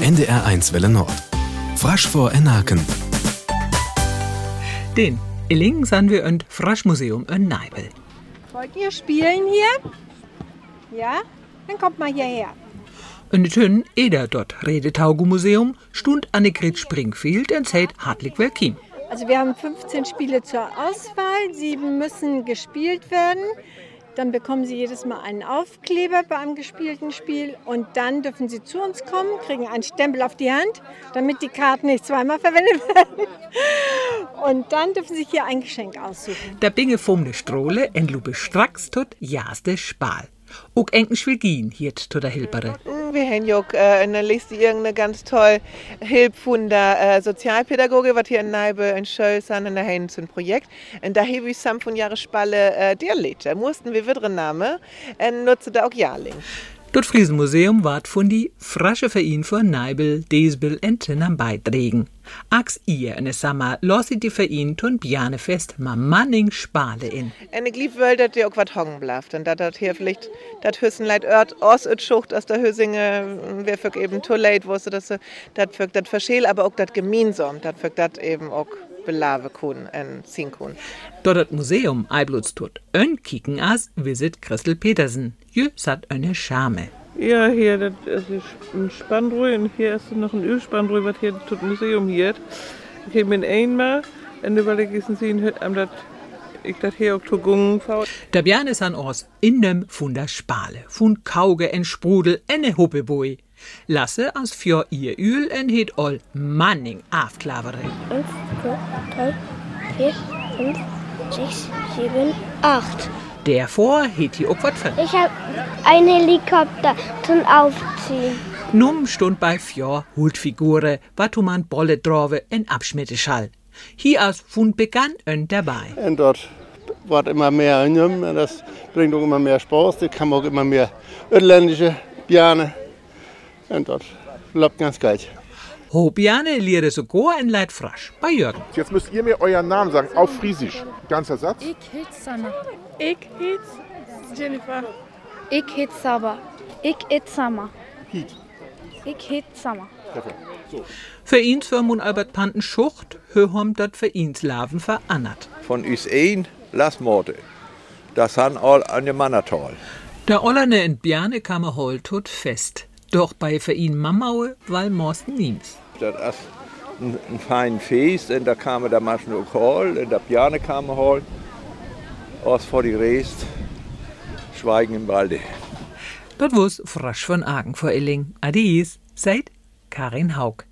NDR1 Welle Nord. Frasch vor Enaken. Den Illingen sind wir ein Fraschmuseum in Neibel. Wollt ihr spielen hier? Ja? Dann kommt mal hierher. In Tünn Eder dort Redetaugu Museum stund Annegret Springfield und sagt hartlich willkommen. Also wir haben 15 Spiele zur Auswahl. Sieben müssen gespielt werden. Dann bekommen Sie jedes Mal einen Aufkleber bei einem gespielten Spiel und dann dürfen Sie zu uns kommen, kriegen einen Stempel auf die Hand, damit die Karten nicht zweimal verwendet werden. Und dann dürfen Sie hier ein Geschenk aussuchen. Da binge de Strohle en Lube stracks tot jas de Spal. Ook enken Schwilgin hiert to der Hilpere. Ja auch äh, in der Liste irgendeine ganz toll der äh, Sozialpädagoge, was hier in Neibe in sind, in der Heim ein Projekt. Und da habe ich sam von Jahre Spalle äh, der. Da mussten wir wieder Name und nutzen da auch Jahrling. Dort Friesenmuseum ward von die frasche Verein für Neibel, Desbel und Tinnam beitragen. Ax ihr in es Sommer lossi die Verein tun Bjanefest ma manning Spale in. Und ich lieb will, dass ihr auch was hongen bleibt. Und dass das hier vielleicht, das Hüssen leid Ort aus et Schucht aus der Hüssinge, wer für eben too late wusste, dass das für das verschäl, aber auch das gemeinsam, das für das eben auch belave kun und ziehen kun. Dort das Museum Eibluts tut ön kicken as visit Christel Petersen. Jö sat eine Schame. Ja, hier, das ist ein Spandruhe und hier ist noch ein Ölspandruhe, was hier das Museum hier hat. Ich habe mir einmal und überlege sehen, am dat ich das hier auch fahre. Der Björn ist an Ors innem von der Spale, von Kauge en Sprudel ene Huppebui. Lasse as für ihr Öl en het all Manning afklavere. Eins, zwei, drei, vier, fünf, sechs, sieben, acht. Der vor het hier ook wat. Ich habe einen Helikopter zum Aufziehen. Num stund bei vier Hultfigure, wat man Bolle drove en Abschmitteschall. Hier as von begann ön dabei. Und dort wird immer mehr und Das bringt auch immer mehr Spaß. Da kann man auch immer mehr ödländische Bjane. Und dort läuft ganz geil. Hobiane lehre sogar ein Leid frasch bei Jürgen. Jetzt müsst ihr mir euren Namen sagen, auf Friesisch. Ganzer Satz. Ich heet Sanna. Ik heet Jennifer. Ich heet Saba. Ich heet Sama. Piet. Ich heet Sama. So. Für ihn für mun Albert Panten Schucht, höhom dat für ihns Laven verannert. von us een lasmorde. Das han all an de Mannertal. Der Ollerne in Bjane kam er hol tot fest. Doch bei für ihn Mammaue, weil Morsten niems. Das ist ein, ein fein Fest, und da kam der Maschen auch hol, und der Piane kam hol. Aus vor die Rest, Schweigen im Walde. Dort wo's frasch von Argen vor Illing. Adies, seid Karin Haug.